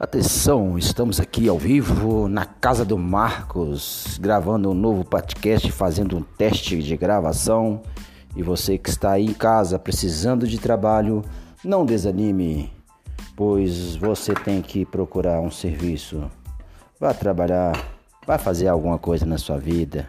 Atenção, estamos aqui ao vivo na casa do Marcos, gravando um novo podcast, fazendo um teste de gravação. E você que está aí em casa precisando de trabalho, não desanime, pois você tem que procurar um serviço. Vá trabalhar, vá fazer alguma coisa na sua vida.